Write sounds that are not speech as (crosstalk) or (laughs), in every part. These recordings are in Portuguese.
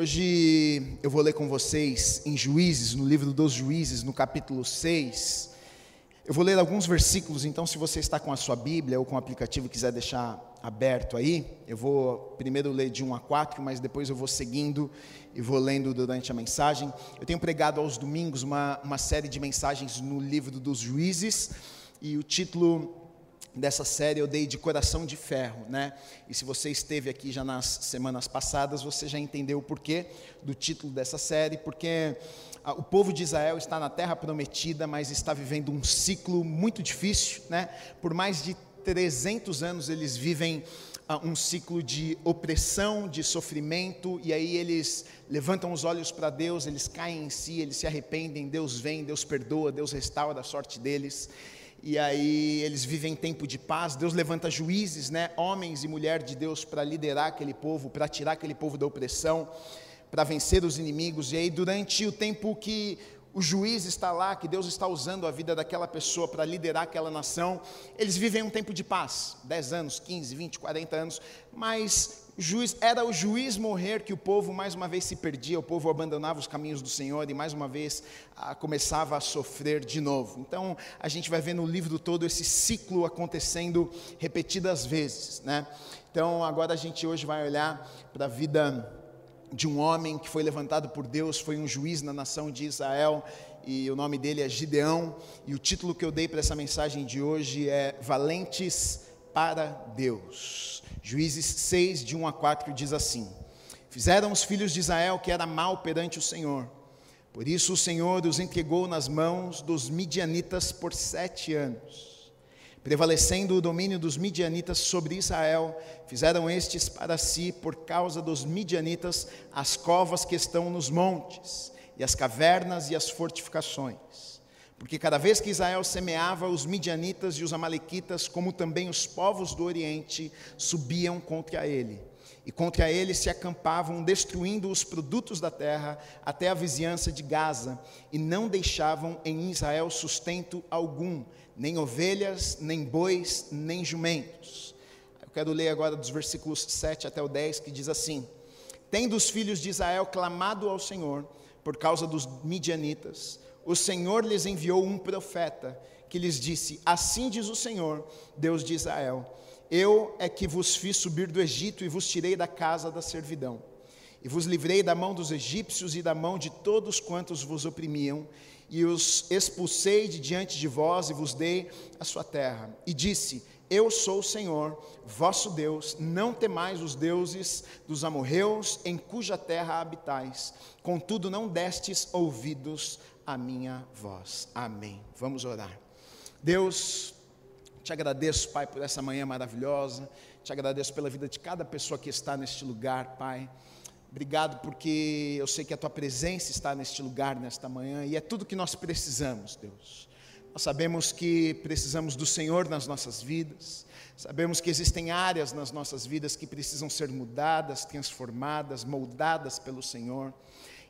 Hoje eu vou ler com vocês em Juízes, no livro dos Juízes, no capítulo 6. Eu vou ler alguns versículos, então, se você está com a sua Bíblia ou com o aplicativo e quiser deixar aberto aí, eu vou primeiro ler de 1 a 4, mas depois eu vou seguindo e vou lendo durante a mensagem. Eu tenho pregado aos domingos uma, uma série de mensagens no livro dos Juízes, e o título dessa série eu dei de coração de ferro, né? E se você esteve aqui já nas semanas passadas, você já entendeu o porquê do título dessa série, porque ah, o povo de Israel está na terra prometida, mas está vivendo um ciclo muito difícil, né? Por mais de 300 anos eles vivem uh, um ciclo de opressão, de sofrimento, e aí eles levantam os olhos para Deus, eles caem em si, eles se arrependem, Deus vem, Deus perdoa, Deus restaura a sorte deles e aí eles vivem tempo de paz. Deus levanta juízes, né, homens e mulheres de Deus para liderar aquele povo, para tirar aquele povo da opressão, para vencer os inimigos. E aí durante o tempo que o juiz está lá, que Deus está usando a vida daquela pessoa para liderar aquela nação, eles vivem um tempo de paz, 10 anos, 15, 20, 40 anos, mas juiz, era o juiz morrer que o povo mais uma vez se perdia, o povo abandonava os caminhos do Senhor e mais uma vez ah, começava a sofrer de novo. Então a gente vai ver no livro todo esse ciclo acontecendo repetidas vezes, né? Então agora a gente hoje vai olhar para a vida de um homem que foi levantado por Deus, foi um juiz na nação de Israel e o nome dele é Gideão e o título que eu dei para essa mensagem de hoje é Valentes para Deus. Juízes 6, de 1 a 4 diz assim: Fizeram os filhos de Israel que era mal perante o Senhor. Por isso o Senhor os entregou nas mãos dos midianitas por sete anos. Prevalecendo o domínio dos midianitas sobre Israel, fizeram estes para si, por causa dos midianitas, as covas que estão nos montes, e as cavernas e as fortificações. Porque cada vez que Israel semeava, os midianitas e os amalequitas, como também os povos do Oriente, subiam contra ele. E contra ele se acampavam, destruindo os produtos da terra até a vizinhança de Gaza, e não deixavam em Israel sustento algum, nem ovelhas, nem bois, nem jumentos. Eu quero ler agora dos versículos 7 até o 10, que diz assim: Tendo os filhos de Israel clamado ao Senhor por causa dos midianitas, o Senhor lhes enviou um profeta que lhes disse: Assim diz o Senhor, Deus de Israel: Eu é que vos fiz subir do Egito e vos tirei da casa da servidão. E vos livrei da mão dos egípcios e da mão de todos quantos vos oprimiam, e os expulsei de diante de vós e vos dei a sua terra. E disse: Eu sou o Senhor, vosso Deus, não temais os deuses dos amorreus, em cuja terra habitais. Contudo, não destes ouvidos a minha voz. Amém. Vamos orar. Deus, te agradeço, Pai, por essa manhã maravilhosa. Te agradeço pela vida de cada pessoa que está neste lugar, Pai. Obrigado porque eu sei que a tua presença está neste lugar nesta manhã e é tudo que nós precisamos, Deus. Nós sabemos que precisamos do Senhor nas nossas vidas. Sabemos que existem áreas nas nossas vidas que precisam ser mudadas, transformadas, moldadas pelo Senhor.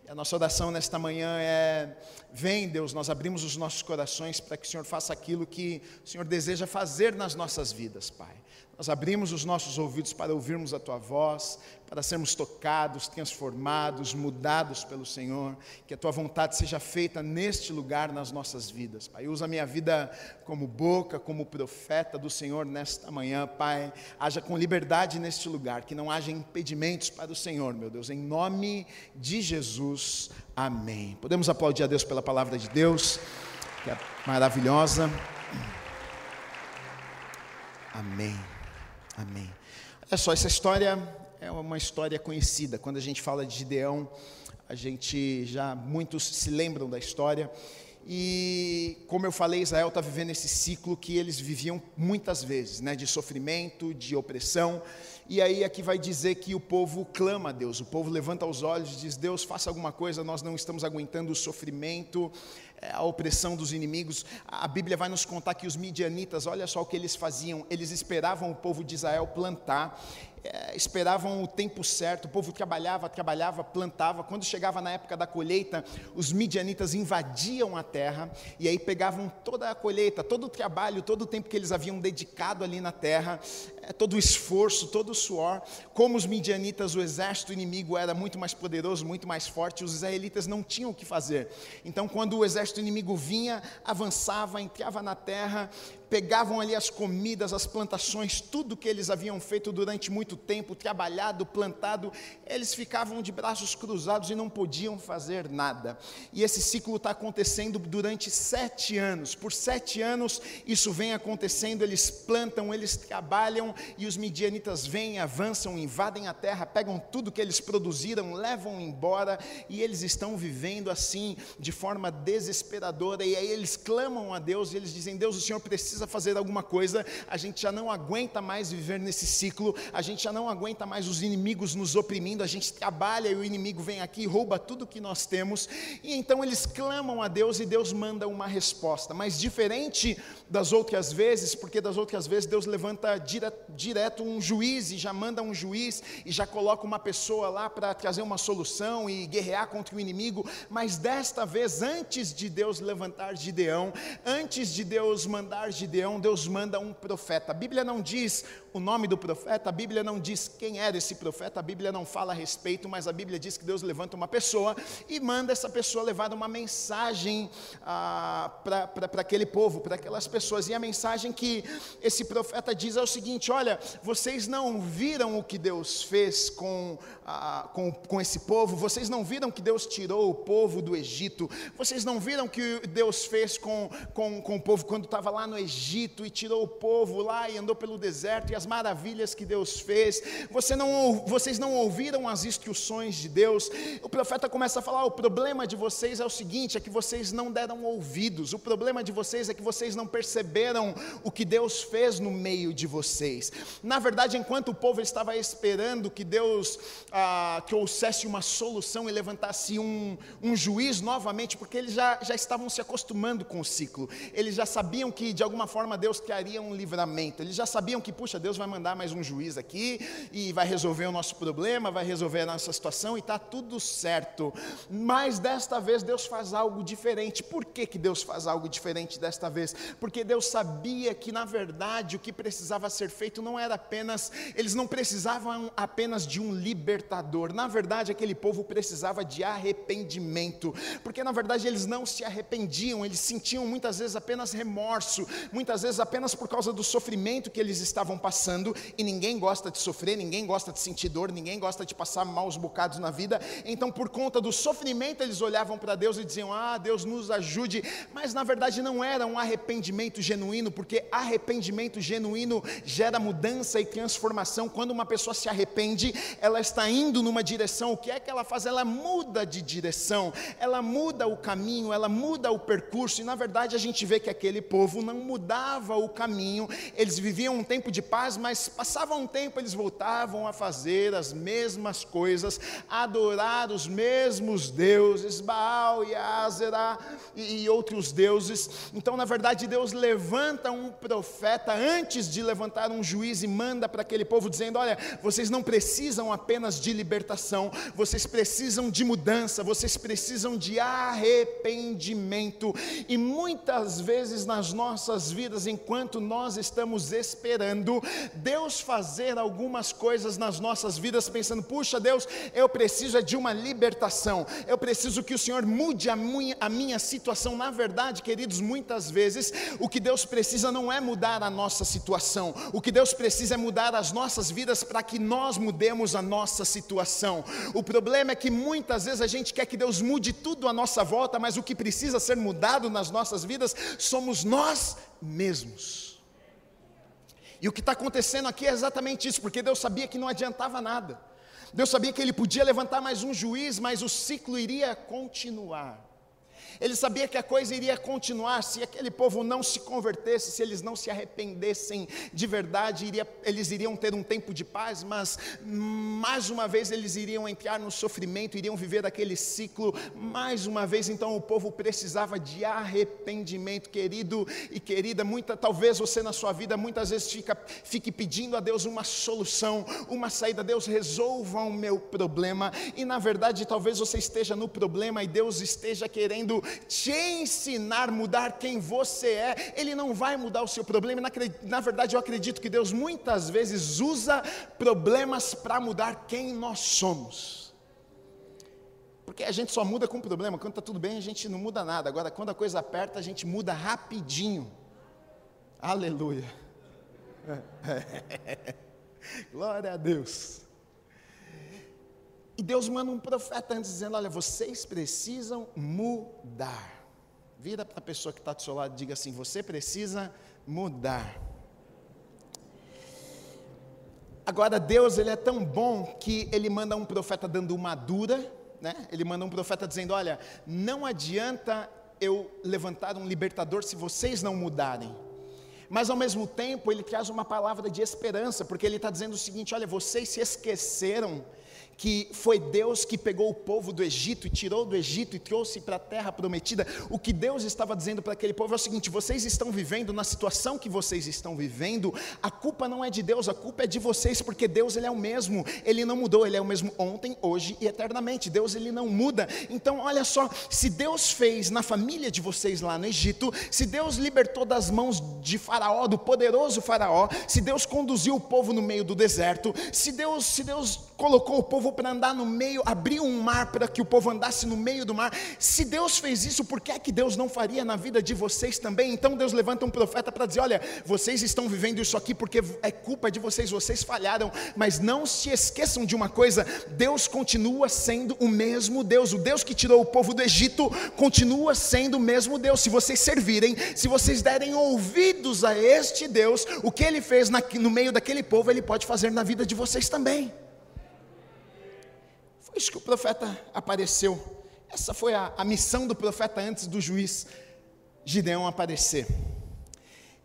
A nossa oração nesta manhã é: vem, Deus, nós abrimos os nossos corações para que o Senhor faça aquilo que o Senhor deseja fazer nas nossas vidas, Pai. Nós abrimos os nossos ouvidos para ouvirmos a tua voz, para sermos tocados, transformados, mudados pelo Senhor. Que a tua vontade seja feita neste lugar nas nossas vidas, Pai. Usa a minha vida como boca, como profeta do Senhor nesta manhã, Pai. Haja com liberdade neste lugar, que não haja impedimentos para o Senhor, meu Deus. Em nome de Jesus, amém. Podemos aplaudir a Deus pela palavra de Deus, que é maravilhosa. Amém. Amém. Olha só, essa história é uma história conhecida. Quando a gente fala de Gideão, a gente já muitos se lembram da história. E como eu falei, Israel está vivendo esse ciclo que eles viviam muitas vezes, né, de sofrimento, de opressão. E aí aqui vai dizer que o povo clama a Deus, o povo levanta os olhos e diz: Deus, faça alguma coisa, nós não estamos aguentando o sofrimento, a opressão dos inimigos. A Bíblia vai nos contar que os midianitas, olha só o que eles faziam: eles esperavam o povo de Israel plantar, é, esperavam o tempo certo, o povo trabalhava, trabalhava, plantava. Quando chegava na época da colheita, os midianitas invadiam a terra e aí pegavam toda a colheita, todo o trabalho, todo o tempo que eles haviam dedicado ali na terra, é, todo o esforço, todo o suor. Como os midianitas, o exército inimigo era muito mais poderoso, muito mais forte, os israelitas não tinham o que fazer. Então, quando o exército inimigo vinha, avançava, entrava na terra, pegavam ali as comidas, as plantações, tudo que eles haviam feito durante muito tempo, trabalhado, plantado, eles ficavam de braços cruzados e não podiam fazer nada. E esse ciclo está acontecendo durante sete anos. Por sete anos isso vem acontecendo, eles plantam, eles trabalham e os midianitas vêm, avançam, invadem a terra, pegam tudo que eles produziram, levam embora e eles estão vivendo assim, de forma desesperadora. E aí eles clamam a Deus e eles dizem: Deus, o Senhor precisa precisa fazer alguma coisa, a gente já não aguenta mais viver nesse ciclo, a gente já não aguenta mais os inimigos nos oprimindo, a gente trabalha e o inimigo vem aqui e rouba tudo que nós temos, e então eles clamam a Deus e Deus manda uma resposta, mas diferente das outras vezes, porque das outras vezes Deus levanta dire, direto um juiz e já manda um juiz e já coloca uma pessoa lá para trazer uma solução e guerrear contra o inimigo, mas desta vez, antes de Deus levantar Gideão, antes de Deus mandar Gideão, Gideão, Deus manda um profeta. A Bíblia não diz o nome do profeta, a Bíblia não diz quem era esse profeta, a Bíblia não fala a respeito, mas a Bíblia diz que Deus levanta uma pessoa e manda essa pessoa levar uma mensagem ah, para aquele povo, para aquelas pessoas. E a mensagem que esse profeta diz é o seguinte: olha, vocês não viram o que Deus fez com, ah, com, com esse povo, vocês não viram que Deus tirou o povo do Egito, vocês não viram que Deus fez com, com, com o povo quando estava lá no Egito Egito e tirou o povo lá e andou pelo deserto e as maravilhas que Deus fez. Você não, vocês não ouviram as instruções de Deus. O profeta começa a falar: o problema de vocês é o seguinte, é que vocês não deram ouvidos. O problema de vocês é que vocês não perceberam o que Deus fez no meio de vocês. Na verdade, enquanto o povo estava esperando que Deus ah, trouxesse uma solução e levantasse um, um juiz novamente, porque eles já, já estavam se acostumando com o ciclo. Eles já sabiam que de alguma forma Deus criaria um livramento. Eles já sabiam que, puxa, Deus vai mandar mais um juiz aqui e vai resolver o nosso problema, vai resolver a nossa situação e está tudo certo. Mas desta vez Deus faz algo diferente. Por que, que Deus faz algo diferente desta vez? Porque Deus sabia que, na verdade, o que precisava ser feito não era apenas, eles não precisavam apenas de um libertador. Na verdade, aquele povo precisava de arrependimento. Porque, na verdade, eles não se arrependiam, eles sentiam muitas vezes apenas remorso, muitas vezes apenas por causa do sofrimento que eles estavam passando, e ninguém gosta de sofrer, ninguém gosta de sentir dor, ninguém gosta de passar maus bocados na vida, então por conta do sofrimento eles olhavam para Deus e diziam: Ah, Deus nos ajude, mas na verdade não era um arrependimento genuíno, porque arrependimento genuíno gera mudança e transformação. Quando uma pessoa se arrepende, ela está indo numa direção, o que é que ela faz? Ela muda de direção, ela muda o caminho, ela muda o percurso, e na verdade a gente vê que aquele povo não mudava o caminho, eles viviam um tempo de paz, mas passava um tempo eles voltavam a fazer as mesmas coisas, adorar os mesmos deuses, Baal e Azera e, e outros deuses. Então, na verdade, Deus levanta um profeta antes de levantar um juiz e manda para aquele povo dizendo: "Olha, vocês não precisam apenas de libertação, vocês precisam de mudança, vocês precisam de arrependimento". E muitas vezes nas nossas vidas enquanto nós estamos esperando Deus fazer algumas coisas nas nossas vidas, pensando: puxa, Deus, eu preciso é de uma libertação, eu preciso que o Senhor mude a minha, a minha situação. Na verdade, queridos, muitas vezes o que Deus precisa não é mudar a nossa situação, o que Deus precisa é mudar as nossas vidas para que nós mudemos a nossa situação. O problema é que muitas vezes a gente quer que Deus mude tudo à nossa volta, mas o que precisa ser mudado nas nossas vidas somos nós mesmos. E o que está acontecendo aqui é exatamente isso, porque Deus sabia que não adiantava nada. Deus sabia que ele podia levantar mais um juiz, mas o ciclo iria continuar. Ele sabia que a coisa iria continuar se aquele povo não se convertesse, se eles não se arrependessem de verdade, iria, eles iriam ter um tempo de paz, mas mais uma vez eles iriam entrar no sofrimento, iriam viver aquele ciclo. Mais uma vez, então, o povo precisava de arrependimento, querido e querida. Muita, talvez você na sua vida muitas vezes fica, fique pedindo a Deus uma solução, uma saída. Deus resolva o meu problema, e na verdade, talvez você esteja no problema e Deus esteja querendo te ensinar mudar quem você é. Ele não vai mudar o seu problema. Na, na verdade, eu acredito que Deus muitas vezes usa problemas para mudar quem nós somos. Porque a gente só muda com problema. Quando está tudo bem, a gente não muda nada. Agora, quando a coisa aperta, a gente muda rapidinho. Aleluia. (laughs) Glória a Deus. E Deus manda um profeta antes dizendo: Olha, vocês precisam mudar. Vira para a pessoa que está do seu lado e diga assim: Você precisa mudar. Agora, Deus ele é tão bom que ele manda um profeta dando uma dura, né? ele manda um profeta dizendo: Olha, não adianta eu levantar um libertador se vocês não mudarem. Mas ao mesmo tempo, ele traz uma palavra de esperança, porque ele está dizendo o seguinte: olha, vocês se esqueceram que foi Deus que pegou o povo do Egito e tirou do Egito e trouxe para a terra prometida. O que Deus estava dizendo para aquele povo é o seguinte: vocês estão vivendo na situação que vocês estão vivendo, a culpa não é de Deus, a culpa é de vocês, porque Deus ele é o mesmo, ele não mudou, ele é o mesmo ontem, hoje e eternamente. Deus ele não muda. Então, olha só, se Deus fez na família de vocês lá no Egito, se Deus libertou das mãos de Faraó, do poderoso Faraó, se Deus conduziu o povo no meio do deserto, se Deus, se Deus colocou o povo para andar no meio, abriu um mar para que o povo andasse no meio do mar. Se Deus fez isso, por que é que Deus não faria na vida de vocês também? Então Deus levanta um profeta para dizer: olha, vocês estão vivendo isso aqui porque é culpa de vocês, vocês falharam, mas não se esqueçam de uma coisa: Deus continua sendo o mesmo Deus, o Deus que tirou o povo do Egito continua sendo o mesmo Deus. Se vocês servirem, se vocês derem ouvidos a este Deus, o que ele fez no meio daquele povo, ele pode fazer na vida de vocês também. Foi isso que o profeta apareceu. Essa foi a, a missão do profeta antes do juiz Gideão aparecer.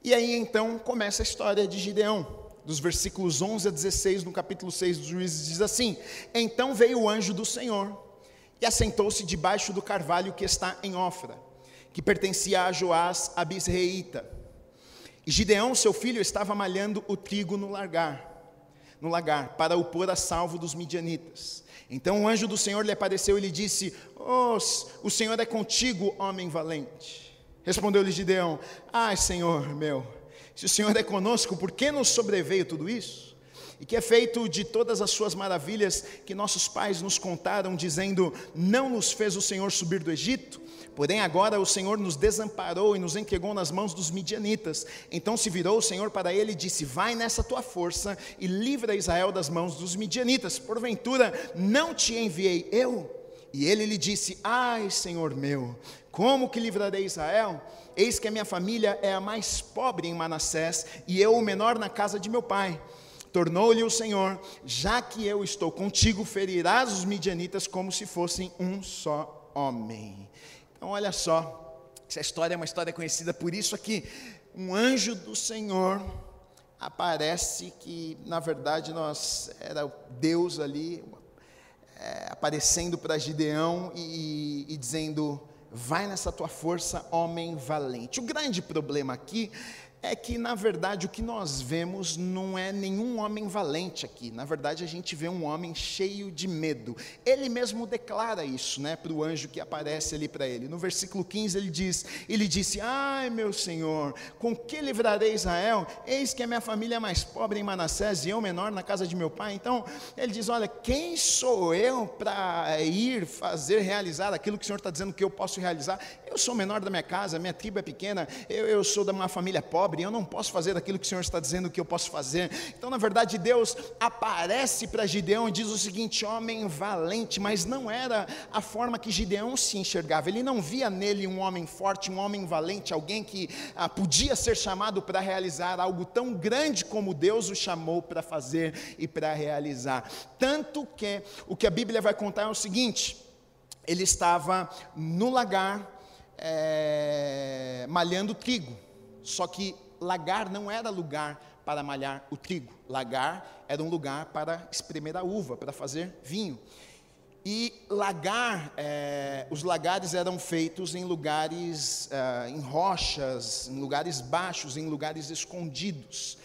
E aí então começa a história de Gideão, dos versículos 11 a 16, no capítulo 6 dos juízes, diz assim: Então veio o anjo do Senhor e assentou-se debaixo do carvalho que está em Ofra, que pertencia a Joás Abisreita. E Gideão, seu filho, estava malhando o trigo no lagar, no lagar, para o pôr a salvo dos midianitas. Então o anjo do Senhor lhe apareceu e lhe disse: oh, O Senhor é contigo, homem valente. Respondeu-lhe Gideão: Ai, Senhor meu, se o Senhor é conosco, por que nos sobreveio tudo isso? E que é feito de todas as suas maravilhas que nossos pais nos contaram, dizendo: Não nos fez o Senhor subir do Egito? Porém, agora o Senhor nos desamparou e nos entregou nas mãos dos midianitas. Então se virou o Senhor para ele e disse: Vai nessa tua força e livra Israel das mãos dos midianitas. Porventura, não te enviei eu? E ele lhe disse: Ai, Senhor meu, como que livrarei Israel? Eis que a minha família é a mais pobre em Manassés e eu o menor na casa de meu pai. Tornou-lhe o Senhor: Já que eu estou contigo, ferirás os midianitas como se fossem um só homem. Então, olha só, essa história é uma história conhecida por isso aqui. Um anjo do Senhor aparece que, na verdade, nós era Deus ali é, aparecendo para Gideão e, e dizendo: Vai nessa tua força, homem valente. O grande problema aqui é que, na verdade, o que nós vemos não é nenhum homem valente aqui. Na verdade, a gente vê um homem cheio de medo. Ele mesmo declara isso né, para o anjo que aparece ali para ele. No versículo 15, ele diz: Ele disse: Ai, meu senhor, com que livrarei Israel? Eis que a minha família é mais pobre em Manassés e eu menor na casa de meu pai. Então, ele diz: Olha, quem sou eu para ir fazer, realizar aquilo que o senhor está dizendo que eu posso realizar? Eu sou menor da minha casa, minha tribo é pequena, eu, eu sou de uma família pobre pobre, eu não posso fazer aquilo que o Senhor está dizendo que eu posso fazer. Então, na verdade, Deus aparece para Gideão e diz o seguinte: homem valente, mas não era a forma que Gideão se enxergava. Ele não via nele um homem forte, um homem valente, alguém que ah, podia ser chamado para realizar algo tão grande como Deus o chamou para fazer e para realizar. Tanto que o que a Bíblia vai contar é o seguinte: ele estava no lagar é, malhando trigo. Só que lagar não era lugar para malhar o trigo, lagar era um lugar para espremer a uva, para fazer vinho. E lagar, é, os lagares eram feitos em lugares, é, em rochas, em lugares baixos, em lugares escondidos.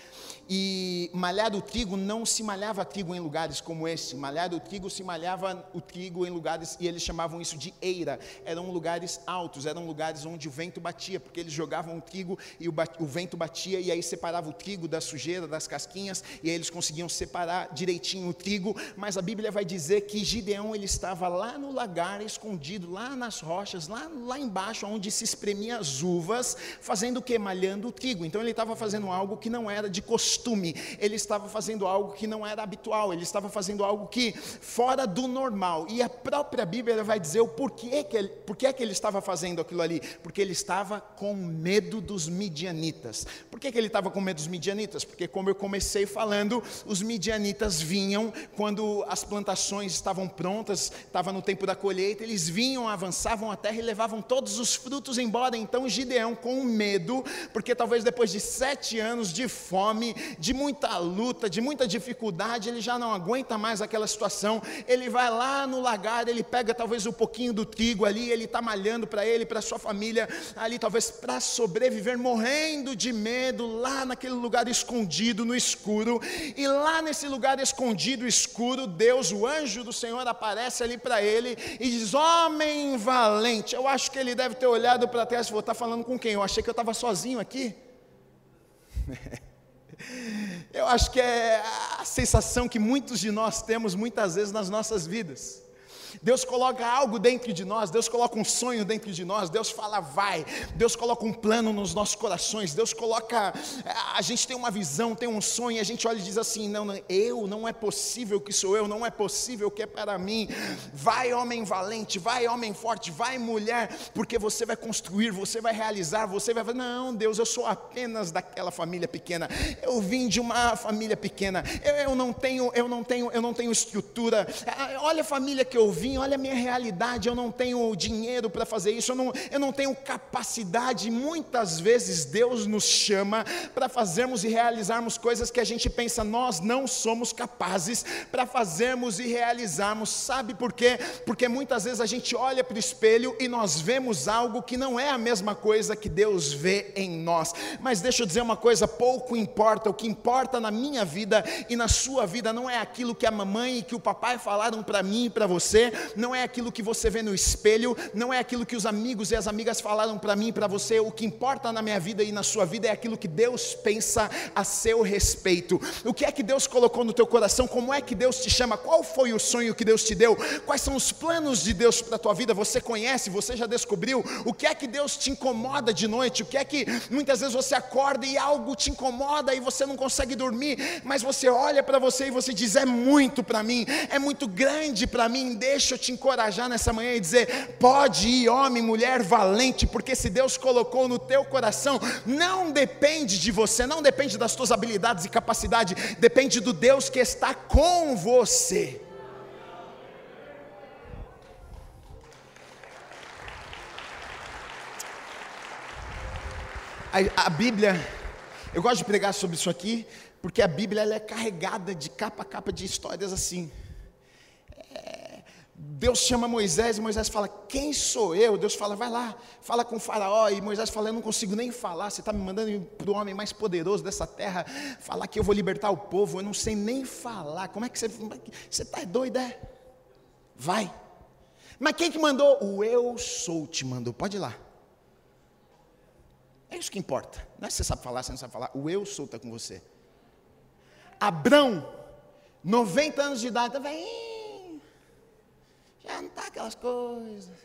E malhar o trigo não se malhava trigo em lugares como esse. Malhar o trigo se malhava o trigo em lugares, e eles chamavam isso de eira. Eram lugares altos, eram lugares onde o vento batia, porque eles jogavam o trigo e o, o vento batia, e aí separava o trigo da sujeira, das casquinhas, e aí eles conseguiam separar direitinho o trigo. Mas a Bíblia vai dizer que Gideão ele estava lá no lagar, escondido, lá nas rochas, lá, lá embaixo, onde se espremia as uvas, fazendo o que? Malhando o trigo. Então ele estava fazendo algo que não era de costume costume, ele estava fazendo algo que não era habitual, ele estava fazendo algo que fora do normal. E a própria Bíblia vai dizer o porquê que ele, porquê que ele estava fazendo aquilo ali, porque ele estava com medo dos midianitas. Por que, que ele estava com medo dos midianitas? Porque, como eu comecei falando, os midianitas vinham quando as plantações estavam prontas, estava no tempo da colheita, eles vinham, avançavam a terra e levavam todos os frutos embora. Então, Gideão, com medo, porque talvez depois de sete anos de fome, de muita luta, de muita dificuldade, ele já não aguenta mais aquela situação. Ele vai lá no lagar, ele pega talvez um pouquinho do trigo ali, ele está malhando para ele, para sua família, ali talvez para sobreviver, morrendo de medo, lá naquele lugar escondido, no escuro. E lá nesse lugar escondido, escuro, Deus, o anjo do Senhor, aparece ali para ele e diz: Homem valente. Eu acho que ele deve ter olhado para trás e falou: Está falando com quem? Eu achei que eu estava sozinho aqui. (laughs) Eu acho que é a sensação que muitos de nós temos muitas vezes nas nossas vidas. Deus coloca algo dentro de nós, Deus coloca um sonho dentro de nós, Deus fala vai, Deus coloca um plano nos nossos corações, Deus coloca, a gente tem uma visão, tem um sonho, a gente olha e diz assim: não, não, eu, não é possível que sou eu, não é possível que é para mim. Vai, homem valente, vai, homem forte, vai, mulher, porque você vai construir, você vai realizar, você vai. Não, Deus, eu sou apenas daquela família pequena, eu vim de uma família pequena, eu, eu não tenho, eu não tenho, eu não tenho estrutura. Ah, olha a família que eu vim, olha a minha realidade, eu não tenho dinheiro para fazer isso, eu não, eu não tenho capacidade. Muitas vezes Deus nos chama para fazermos e realizarmos coisas que a gente pensa, nós não somos capazes para fazermos e realizarmos. Sabe por quê? Porque muitas vezes a gente olha para o espelho e nós vemos algo que não é a mesma coisa que Deus vê em nós. Mas deixa eu dizer uma coisa: pouco importa, o que importa na minha vida e na sua vida não é aquilo que a mamãe e que o papai falaram para mim e para você, não é aquilo que você vê no espelho, não é aquilo que os amigos e as amigas falaram para mim e para você. O que importa na minha vida e na sua vida é aquilo que Deus pensa a seu respeito. O que é que Deus colocou no teu coração? Como é que Deus te chama? Qual foi o sonho que Deus te deu? Quais são os planos de Deus para a tua vida? Você conhece? Você já descobriu? O que é que Deus te incomoda de noite? O que é que muitas vezes você acorda e algo te incomoda e você não consegue dormir, mas você olha para você e você diz: é muito para mim, é muito grande para mim. Deixa deixa eu te encorajar nessa manhã e dizer: pode ir, homem, mulher valente, porque se Deus colocou no teu coração, não depende de você, não depende das tuas habilidades e capacidade, depende do Deus que está com você. A, a, Bíblia, eu gosto de pregar sobre isso aqui, porque a Bíblia ela é carregada de capa a capa de histórias assim. Deus chama Moisés e Moisés fala: Quem sou eu? Deus fala: Vai lá, fala com o Faraó. E Moisés fala: Eu não consigo nem falar. Você está me mandando para o homem mais poderoso dessa terra falar que eu vou libertar o povo. Eu não sei nem falar. Como é que você. Você está doido, é? Vai. Mas quem que mandou? O eu sou te mandou. Pode ir lá. É isso que importa. Não é se você sabe falar, você não sabe falar. O eu sou está com você. Abrão, 90 anos de idade, está vem está aquelas coisas.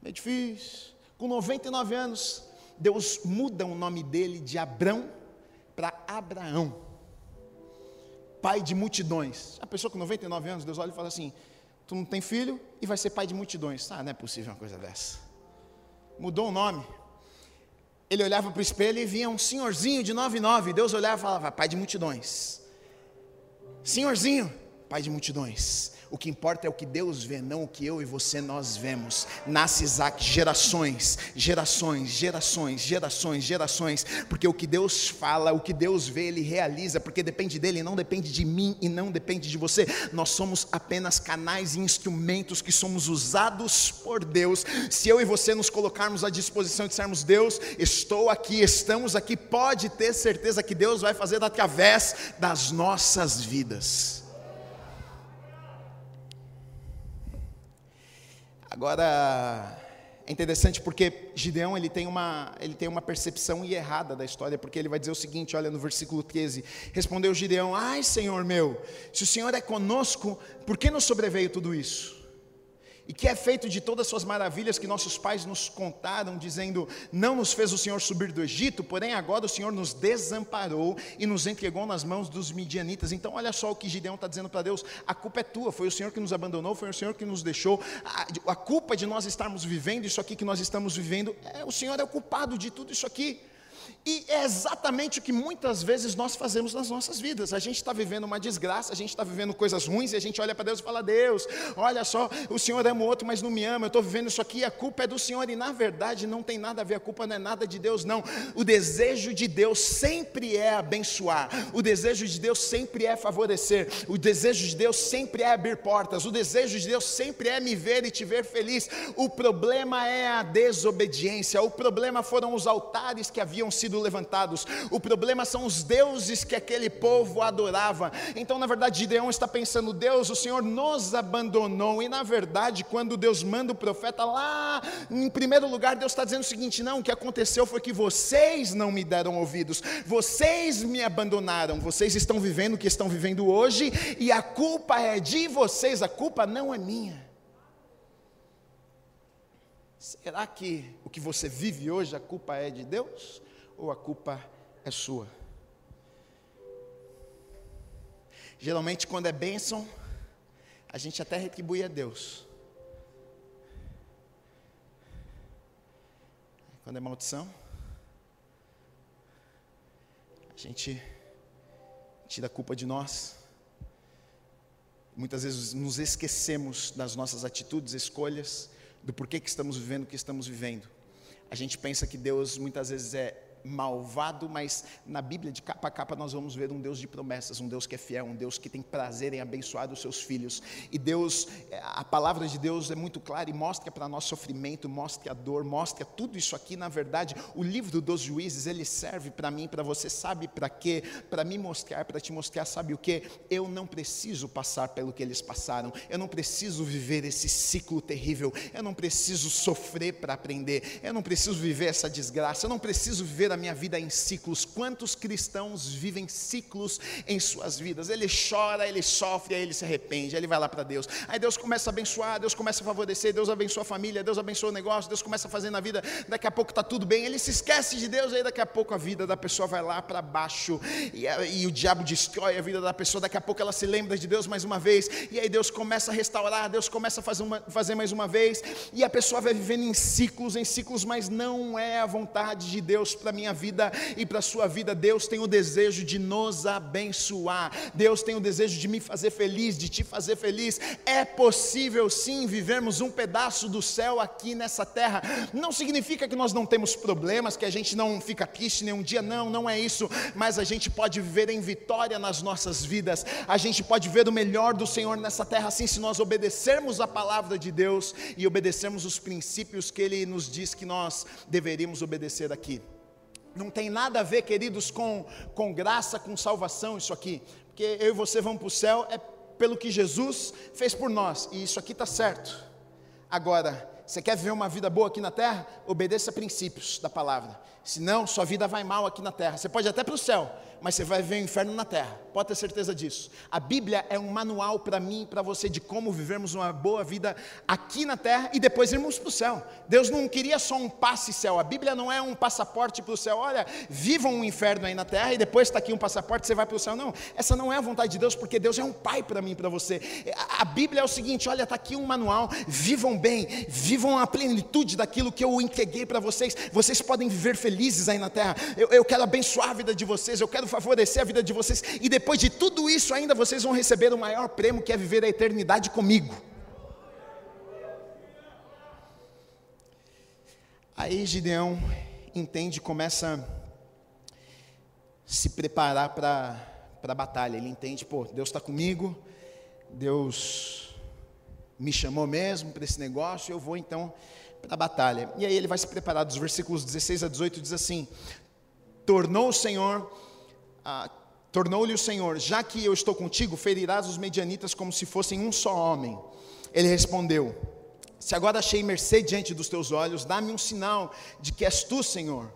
Meio difícil. Com 99 anos, Deus muda o nome dele de Abrão para Abraão. Pai de multidões. A pessoa com 99 anos, Deus olha e fala assim: Tu não tem filho e vai ser pai de multidões. Ah, não é possível uma coisa dessa. Mudou o nome. Ele olhava para o espelho e via um senhorzinho de 99. Deus olhava e falava: Pai de multidões. Senhorzinho, pai de multidões O que importa é o que Deus vê, não o que eu e você nós vemos. Nasce Isaac, gerações, gerações, gerações, gerações, gerações, porque o que Deus fala, o que Deus vê, Ele realiza, porque depende dele, não depende de mim e não depende de você. Nós somos apenas canais e instrumentos que somos usados por Deus. Se eu e você nos colocarmos à disposição e dissermos, Deus, estou aqui, estamos aqui, pode ter certeza que Deus vai fazer através das nossas vidas. Agora, é interessante porque Gideão ele tem, uma, ele tem uma percepção errada da história, porque ele vai dizer o seguinte: olha no versículo 13: Respondeu Gideão: Ai, Senhor meu, se o Senhor é conosco, por que nos sobreveio tudo isso? E que é feito de todas as suas maravilhas que nossos pais nos contaram, dizendo: Não nos fez o Senhor subir do Egito, porém agora o Senhor nos desamparou e nos entregou nas mãos dos midianitas. Então, olha só o que Gideão está dizendo para Deus: a culpa é tua, foi o Senhor que nos abandonou, foi o Senhor que nos deixou. A, a culpa de nós estarmos vivendo isso aqui que nós estamos vivendo, é, o Senhor é o culpado de tudo isso aqui. E é exatamente o que muitas vezes nós fazemos nas nossas vidas. A gente está vivendo uma desgraça, a gente está vivendo coisas ruins e a gente olha para Deus e fala: Deus, olha só, o Senhor ama o outro, mas não me ama. Eu estou vivendo isso aqui, a culpa é do Senhor. E na verdade não tem nada a ver, a culpa não é nada de Deus, não. O desejo de Deus sempre é abençoar, o desejo de Deus sempre é favorecer, o desejo de Deus sempre é abrir portas, o desejo de Deus sempre é me ver e te ver feliz. O problema é a desobediência, o problema foram os altares que haviam sido levantados. O problema são os deuses que aquele povo adorava. Então, na verdade, Gideão está pensando: Deus, o Senhor nos abandonou. E na verdade, quando Deus manda o profeta lá, em primeiro lugar, Deus está dizendo o seguinte: não, o que aconteceu foi que vocês não me deram ouvidos, vocês me abandonaram, vocês estão vivendo o que estão vivendo hoje, e a culpa é de vocês, a culpa não é minha. Será que o que você vive hoje, a culpa é de Deus? Ou a culpa é sua? Geralmente, quando é bênção, a gente até retribui a Deus. Quando é maldição, a gente tira a culpa de nós. Muitas vezes nos esquecemos das nossas atitudes, escolhas, do porquê que estamos vivendo o que estamos vivendo. A gente pensa que Deus muitas vezes é malvado, mas na Bíblia, de capa a capa, nós vamos ver um Deus de promessas, um Deus que é fiel, um Deus que tem prazer em abençoar os seus filhos. E Deus, é, a palavra de Deus é muito clara e mostra para nós sofrimento, mostra a dor, mostra tudo isso aqui. Na verdade, o livro dos juízes, ele serve para mim, para você, sabe para quê? Para me mostrar, para te mostrar, sabe o que? Eu não preciso passar pelo que eles passaram, eu não preciso viver esse ciclo terrível, eu não preciso sofrer para aprender, eu não preciso viver essa desgraça, eu não preciso viver a minha vida em ciclos. Quantos cristãos vivem ciclos em suas vidas? Ele chora, ele sofre, aí ele se arrepende, aí ele vai lá para Deus. Aí Deus começa a abençoar, Deus começa a favorecer, Deus abençoa a família, Deus abençoa o negócio, Deus começa a fazer na vida. Daqui a pouco está tudo bem, ele se esquece de Deus, aí daqui a pouco a vida da pessoa vai lá para baixo e, e o diabo destrói a vida da pessoa. Daqui a pouco ela se lembra de Deus mais uma vez, e aí Deus começa a restaurar, Deus começa a fazer, uma, fazer mais uma vez, e a pessoa vai vivendo em ciclos, em ciclos, mas não é a vontade de Deus para minha vida e para a sua vida. Deus tem o desejo de nos abençoar, Deus tem o desejo de me fazer feliz, de te fazer feliz. É possível sim vivermos um pedaço do céu aqui nessa terra. Não significa que nós não temos problemas, que a gente não fica triste nenhum dia, não, não é isso, mas a gente pode viver em vitória nas nossas vidas, a gente pode ver o melhor do Senhor nessa terra, assim, se nós obedecermos a palavra de Deus e obedecermos os princípios que Ele nos diz que nós deveríamos obedecer aqui. Não tem nada a ver, queridos, com, com graça, com salvação, isso aqui. Porque eu e você vamos para o céu é pelo que Jesus fez por nós. E isso aqui está certo. Agora, você quer viver uma vida boa aqui na terra? Obedeça a princípios da palavra. Senão, sua vida vai mal aqui na terra. Você pode até para o céu, mas você vai ver o inferno na terra. Pode ter certeza disso. A Bíblia é um manual para mim e para você de como vivermos uma boa vida aqui na terra e depois irmos para o céu. Deus não queria só um passe céu. A Bíblia não é um passaporte para o céu. Olha, vivam um inferno aí na terra e depois está aqui um passaporte, você vai para o céu. Não, essa não é a vontade de Deus, porque Deus é um pai para mim e para você. A Bíblia é o seguinte: olha, está aqui um manual. Vivam bem, vivam a plenitude daquilo que eu entreguei para vocês. Vocês podem viver felizes aí na terra. Eu, eu quero abençoar a vida de vocês, eu quero favorecer a vida de vocês. E depois de tudo isso, ainda vocês vão receber o maior prêmio que é viver a eternidade comigo. Aí Gideão entende, começa a se preparar para a batalha. Ele entende, pô, Deus está comigo, Deus me chamou mesmo para esse negócio, eu vou então para a batalha. E aí ele vai se preparar, dos versículos 16 a 18 diz assim: Tornou o Senhor, ah, tornou-lhe o Senhor, já que eu estou contigo, ferirás os medianitas como se fossem um só homem. Ele respondeu: Se agora achei mercê diante dos teus olhos, dá-me um sinal de que és tu, Senhor.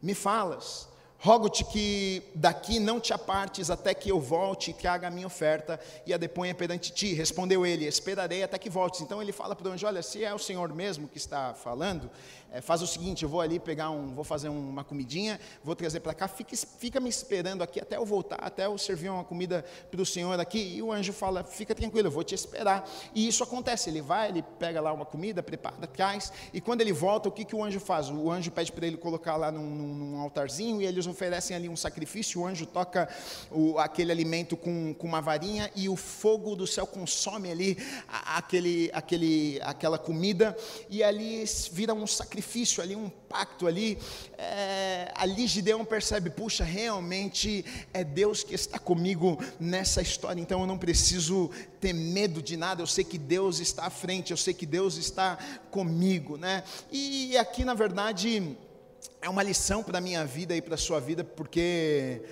Me falas. Rogo-te que daqui não te apartes até que eu volte e traga a minha oferta e a deponha perante ti. Respondeu ele: Esperarei até que voltes. Então ele fala para o anjo: Olha, se é o Senhor mesmo que está falando, é, faz o seguinte: eu vou ali pegar um, vou fazer uma comidinha, vou trazer para cá, fica, fica me esperando aqui até eu voltar, até eu servir uma comida para o Senhor aqui. E o anjo fala: Fica tranquilo, eu vou te esperar. E isso acontece. Ele vai, ele pega lá uma comida, prepara, traz, e quando ele volta, o que, que o anjo faz? O anjo pede para ele colocar lá num, num altarzinho e eles oferecem ali um sacrifício, o anjo toca o, aquele alimento com, com uma varinha e o fogo do céu consome ali aquele, aquele, aquela comida e ali vira um sacrifício, ali um pacto ali. É, ali Gideão percebe, puxa, realmente é Deus que está comigo nessa história, então eu não preciso ter medo de nada, eu sei que Deus está à frente, eu sei que Deus está comigo, né? E aqui na verdade é uma lição para a minha vida e para a sua vida, porque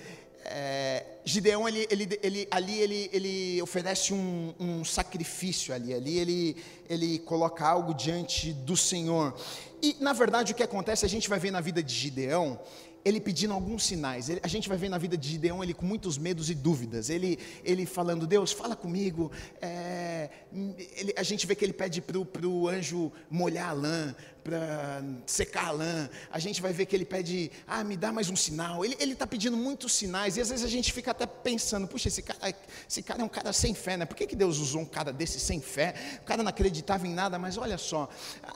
é, Gideão, ele, ele, ele, ali ele, ele oferece um, um, sacrifício ali, ali ele, ele coloca algo diante do Senhor. E, na verdade, o que acontece, a gente vai ver na vida de Gideão, ele pedindo alguns sinais. Ele, a gente vai ver na vida de Gideão ele com muitos medos e dúvidas. Ele, ele falando, Deus, fala comigo. É, ele, a gente vê que ele pede para o anjo molhar a lã, para secar a lã. A gente vai ver que ele pede, ah, me dá mais um sinal. Ele está pedindo muitos sinais. E às vezes a gente fica até pensando, puxa, esse cara, esse cara é um cara sem fé, né? Por que, que Deus usou um cara desse sem fé? O cara não acreditava em nada, mas olha só.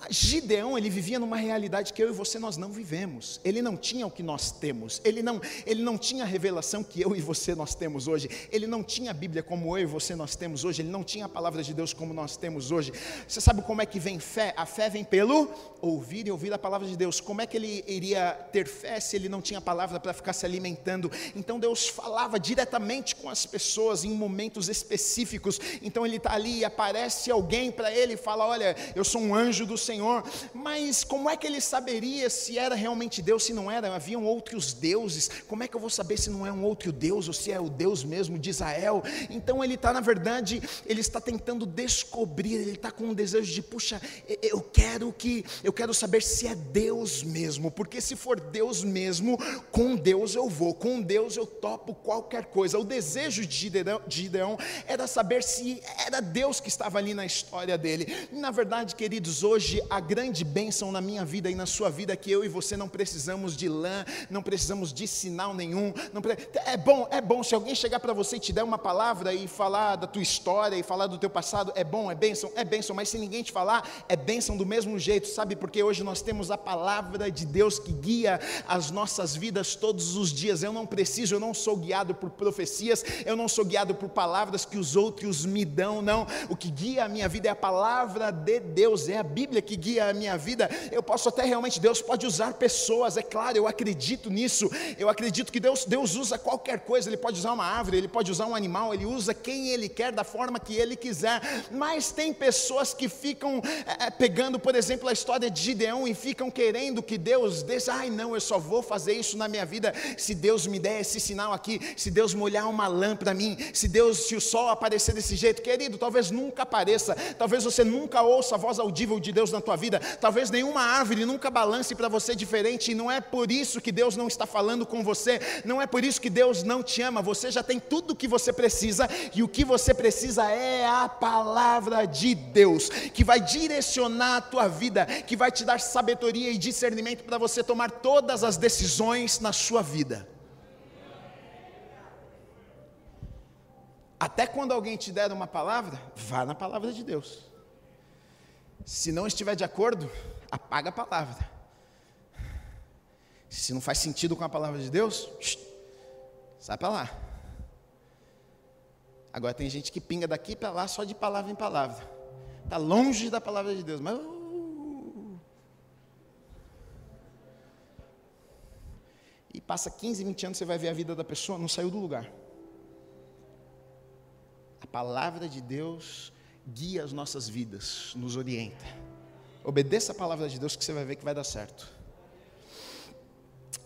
Gideão, ele vivia numa realidade que eu e você nós não vivemos. Ele não tinha o que nós temos. Ele não, ele não tinha a revelação que eu e você nós temos hoje. Ele não tinha a Bíblia como eu e você nós temos hoje. Ele não tinha a palavra de Deus como nós temos hoje. Você sabe como é que vem fé? A fé vem pelo ouvir e ouvir a palavra de Deus. Como é que ele iria ter fé se ele não tinha palavra para ficar se alimentando? Então Deus falava diretamente com as pessoas em momentos específicos. Então ele está ali e aparece alguém para ele e fala: Olha, eu sou um anjo do Senhor. Mas como é que ele saberia se era realmente Deus, se não era? Havia um outros deuses, como é que eu vou saber se não é um outro Deus ou se é o Deus mesmo de Israel? Então ele está, na verdade, ele está tentando descobrir, ele está com um desejo de, puxa, eu quero que, eu quero saber se é Deus mesmo, porque se for Deus mesmo, com Deus eu vou, com Deus eu topo qualquer coisa. O desejo de Gideão, de Gideão era saber se era Deus que estava ali na história dele. Na verdade, queridos, hoje a grande bênção na minha vida e na sua vida é que eu e você não precisamos de lã, não precisamos de sinal nenhum. é bom, é bom se alguém chegar para você e te der uma palavra e falar da tua história e falar do teu passado, é bom, é bênção, é bênção, mas se ninguém te falar, é bênção do mesmo jeito, sabe? Porque hoje nós temos a palavra de Deus que guia as nossas vidas todos os dias. Eu não preciso, eu não sou guiado por profecias, eu não sou guiado por palavras que os outros me dão, não. O que guia a minha vida é a palavra de Deus, é a Bíblia que guia a minha vida. Eu posso até realmente, Deus pode usar pessoas, é claro, eu acredito nisso. Eu acredito que Deus, Deus usa qualquer coisa. Ele pode usar uma árvore, ele pode usar um animal, ele usa quem ele quer, da forma que ele quiser. Mas tem pessoas que ficam é, pegando, por exemplo, a história de Gideão e ficam querendo que Deus desse, ai não, eu só vou fazer isso na minha vida. Se Deus me der esse sinal aqui, se Deus molhar uma lã para mim, se Deus, se o sol aparecer desse jeito, querido, talvez nunca apareça, talvez você nunca ouça a voz audível de Deus na tua vida, talvez nenhuma árvore nunca balance para você diferente, e não é por isso que Deus Deus não está falando com você, não é por isso que Deus não te ama, você já tem tudo o que você precisa, e o que você precisa é a palavra de Deus, que vai direcionar a tua vida, que vai te dar sabedoria e discernimento para você tomar todas as decisões na sua vida. Até quando alguém te der uma palavra, vá na palavra de Deus. Se não estiver de acordo, apaga a palavra. Se não faz sentido com a palavra de Deus, sai para lá. Agora tem gente que pinga daqui para lá só de palavra em palavra. Está longe da palavra de Deus, mas. E passa 15, 20 anos, você vai ver a vida da pessoa, não saiu do lugar. A palavra de Deus guia as nossas vidas, nos orienta. Obedeça a palavra de Deus que você vai ver que vai dar certo.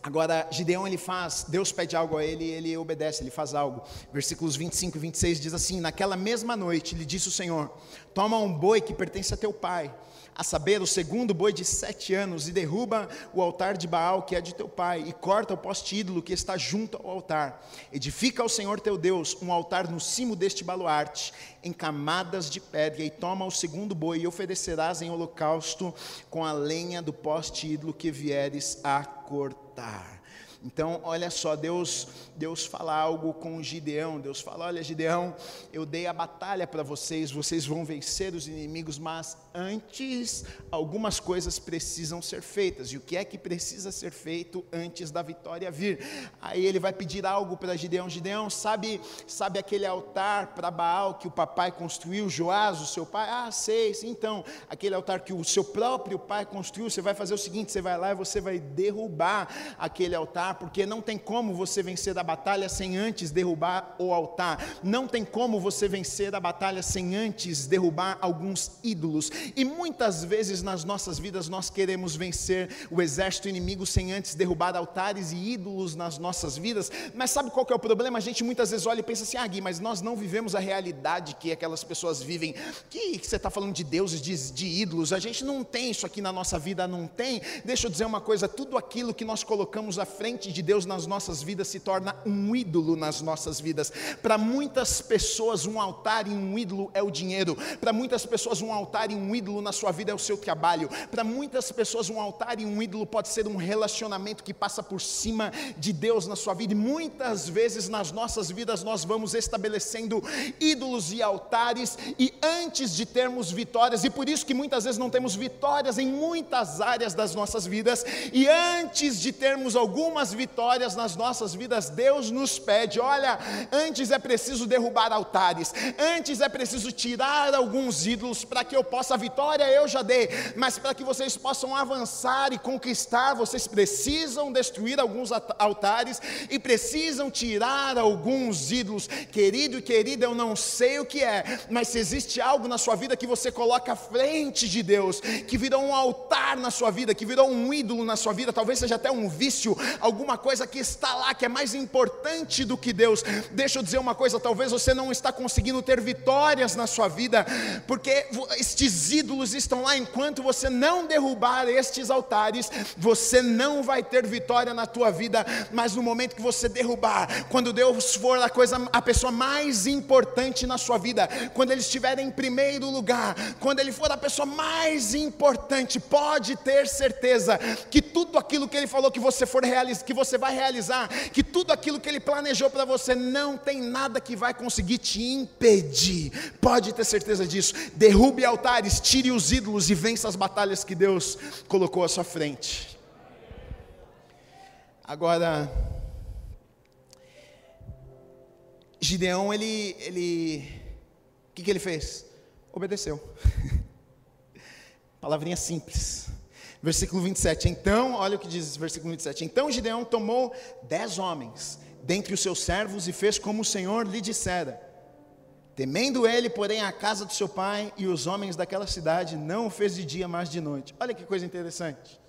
Agora, Gideão ele faz, Deus pede algo a ele, ele obedece, ele faz algo. Versículos 25 e 26 diz assim: Naquela mesma noite lhe disse o Senhor: Toma um boi que pertence a teu pai a saber, o segundo boi de sete anos, e derruba o altar de Baal, que é de teu pai, e corta o poste ídolo que está junto ao altar. Edifica ao Senhor teu Deus um altar no cimo deste baluarte, em camadas de pedra, e toma o segundo boi, e oferecerás em holocausto com a lenha do poste ídolo que vieres a cortar. Então, olha só, Deus, Deus fala algo com Gideão. Deus fala: Olha, Gideão, eu dei a batalha para vocês, vocês vão vencer os inimigos, mas antes algumas coisas precisam ser feitas. E o que é que precisa ser feito antes da vitória vir? Aí ele vai pedir algo para Gideão: Gideão, sabe, sabe aquele altar para Baal que o papai construiu, Joás, o seu pai? Ah, sei, sim, então, aquele altar que o seu próprio pai construiu, você vai fazer o seguinte: você vai lá e você vai derrubar aquele altar porque não tem como você vencer a batalha sem antes derrubar o altar, não tem como você vencer a batalha sem antes derrubar alguns ídolos, e muitas vezes nas nossas vidas nós queremos vencer o exército inimigo sem antes derrubar altares e ídolos nas nossas vidas, mas sabe qual que é o problema? A gente muitas vezes olha e pensa assim, ah Gui, mas nós não vivemos a realidade que aquelas pessoas vivem, que, que você está falando de deuses, de, de ídolos, a gente não tem isso aqui na nossa vida, não tem, deixa eu dizer uma coisa, tudo aquilo que nós colocamos à frente de Deus nas nossas vidas se torna um ídolo nas nossas vidas. Para muitas pessoas, um altar e um ídolo é o dinheiro. Para muitas pessoas, um altar e um ídolo na sua vida é o seu trabalho. Para muitas pessoas, um altar e um ídolo pode ser um relacionamento que passa por cima de Deus na sua vida. E muitas vezes nas nossas vidas nós vamos estabelecendo ídolos e altares e antes de termos vitórias, e por isso que muitas vezes não temos vitórias em muitas áreas das nossas vidas, e antes de termos algumas vitórias nas nossas vidas, Deus nos pede: olha, antes é preciso derrubar altares, antes é preciso tirar alguns ídolos para que eu possa, a vitória eu já dei, mas para que vocês possam avançar e conquistar, vocês precisam destruir alguns altares e precisam tirar alguns ídolos. Querido e querida, eu não sei o que é, mas se existe algo na sua vida que você coloca à frente de Deus, que virou um altar na sua vida, que virou um ídolo na sua vida, talvez seja até um vício, algum alguma coisa que está lá que é mais importante do que Deus. Deixa eu dizer uma coisa: talvez você não está conseguindo ter vitórias na sua vida, porque estes ídolos estão lá. Enquanto você não derrubar estes altares, você não vai ter vitória na tua vida. Mas no momento que você derrubar, quando Deus for a coisa, a pessoa mais importante na sua vida, quando Ele estiver em primeiro lugar, quando Ele for a pessoa mais importante, pode ter certeza que tudo aquilo que Ele falou que você for realizar, que você vai realizar, que tudo aquilo que Ele planejou para você não tem nada que vai conseguir te impedir. Pode ter certeza disso. Derrube altares, tire os ídolos e vença as batalhas que Deus colocou à sua frente. Agora, Gideão, ele, ele, o que, que ele fez? Obedeceu. (laughs) Palavrinha simples. Versículo 27. Então, olha o que diz versículo 27. Então Gideão tomou dez homens dentre os seus servos e fez como o Senhor lhe dissera. Temendo ele, porém, a casa do seu pai e os homens daquela cidade, não o fez de dia, mas de noite. Olha que coisa interessante.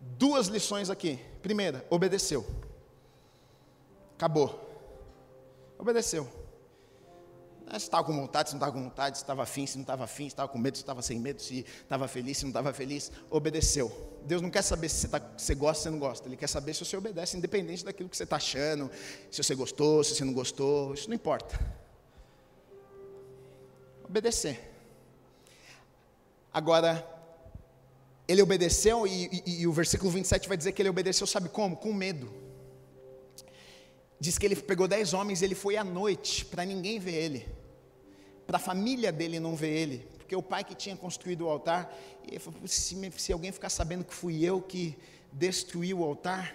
Duas lições aqui. Primeira, obedeceu. Acabou. Obedeceu. Se estava com vontade, se não estava com vontade, se estava afim, se não estava afim, se estava com medo, se estava sem medo, se estava feliz, se não estava feliz, obedeceu. Deus não quer saber se você, tá, você gosta ou se não gosta, Ele quer saber se você obedece, independente daquilo que você está achando, se você gostou, se você não gostou, isso não importa. Obedecer. Agora, ele obedeceu, e, e, e o versículo 27 vai dizer que ele obedeceu, sabe como? Com medo. Diz que ele pegou dez homens e ele foi à noite, para ninguém ver ele para a família dele não ver ele, porque o pai que tinha construído o altar, e falou, se, se alguém ficar sabendo que fui eu que destruí o altar,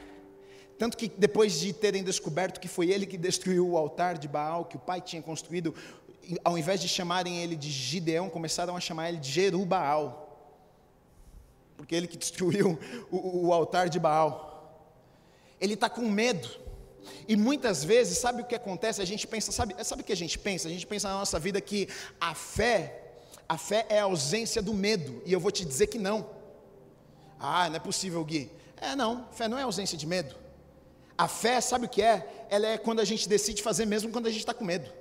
tanto que depois de terem descoberto que foi ele que destruiu o altar de Baal, que o pai tinha construído, ao invés de chamarem ele de Gideão, começaram a chamar ele de Jerubaal, porque ele que destruiu o, o altar de Baal. Ele está com medo. E muitas vezes, sabe o que acontece? A gente pensa, sabe, sabe o que a gente pensa? A gente pensa na nossa vida que a fé, a fé é a ausência do medo. E eu vou te dizer que não. Ah, não é possível, Gui. É, não, fé não é ausência de medo. A fé, sabe o que é? Ela é quando a gente decide fazer mesmo quando a gente está com medo.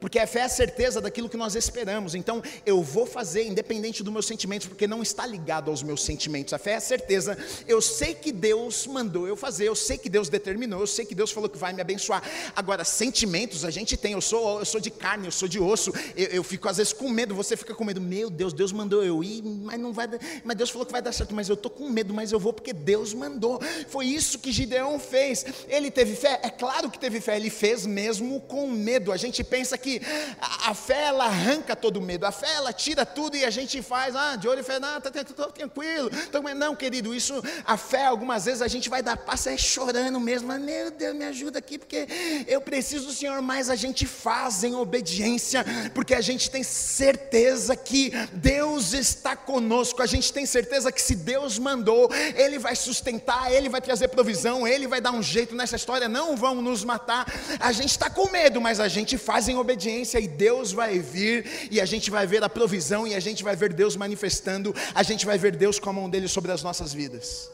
Porque a fé é a certeza daquilo que nós esperamos. Então, eu vou fazer independente dos meus sentimentos, porque não está ligado aos meus sentimentos. A fé é a certeza. Eu sei que Deus mandou eu fazer, eu sei que Deus determinou, eu sei que Deus falou que vai me abençoar. Agora, sentimentos a gente tem. Eu sou, eu sou de carne, eu sou de osso. Eu, eu fico às vezes com medo. Você fica com medo. Meu Deus, Deus mandou eu ir, mas não vai. Mas Deus falou que vai dar certo. Mas eu estou com medo, mas eu vou porque Deus mandou. Foi isso que Gideão fez. Ele teve fé. É claro que teve fé. Ele fez mesmo com medo. A gente pensa que que a, a fé ela arranca todo medo, a fé ela tira tudo e a gente faz, ah, de olho e fé, não, tá, tá, tá, tranquilo, tô, não, querido, isso, a fé, algumas vezes a gente vai dar passo é chorando mesmo, mas, meu Deus, me ajuda aqui, porque eu preciso do Senhor, mas a gente faz em obediência, porque a gente tem certeza que Deus está conosco, a gente tem certeza que se Deus mandou, Ele vai sustentar, Ele vai trazer provisão, Ele vai dar um jeito nessa história, não vão nos matar, a gente está com medo, mas a gente faz em obediência obediência e Deus vai vir e a gente vai ver a provisão e a gente vai ver Deus manifestando, a gente vai ver Deus com a mão dele sobre as nossas vidas.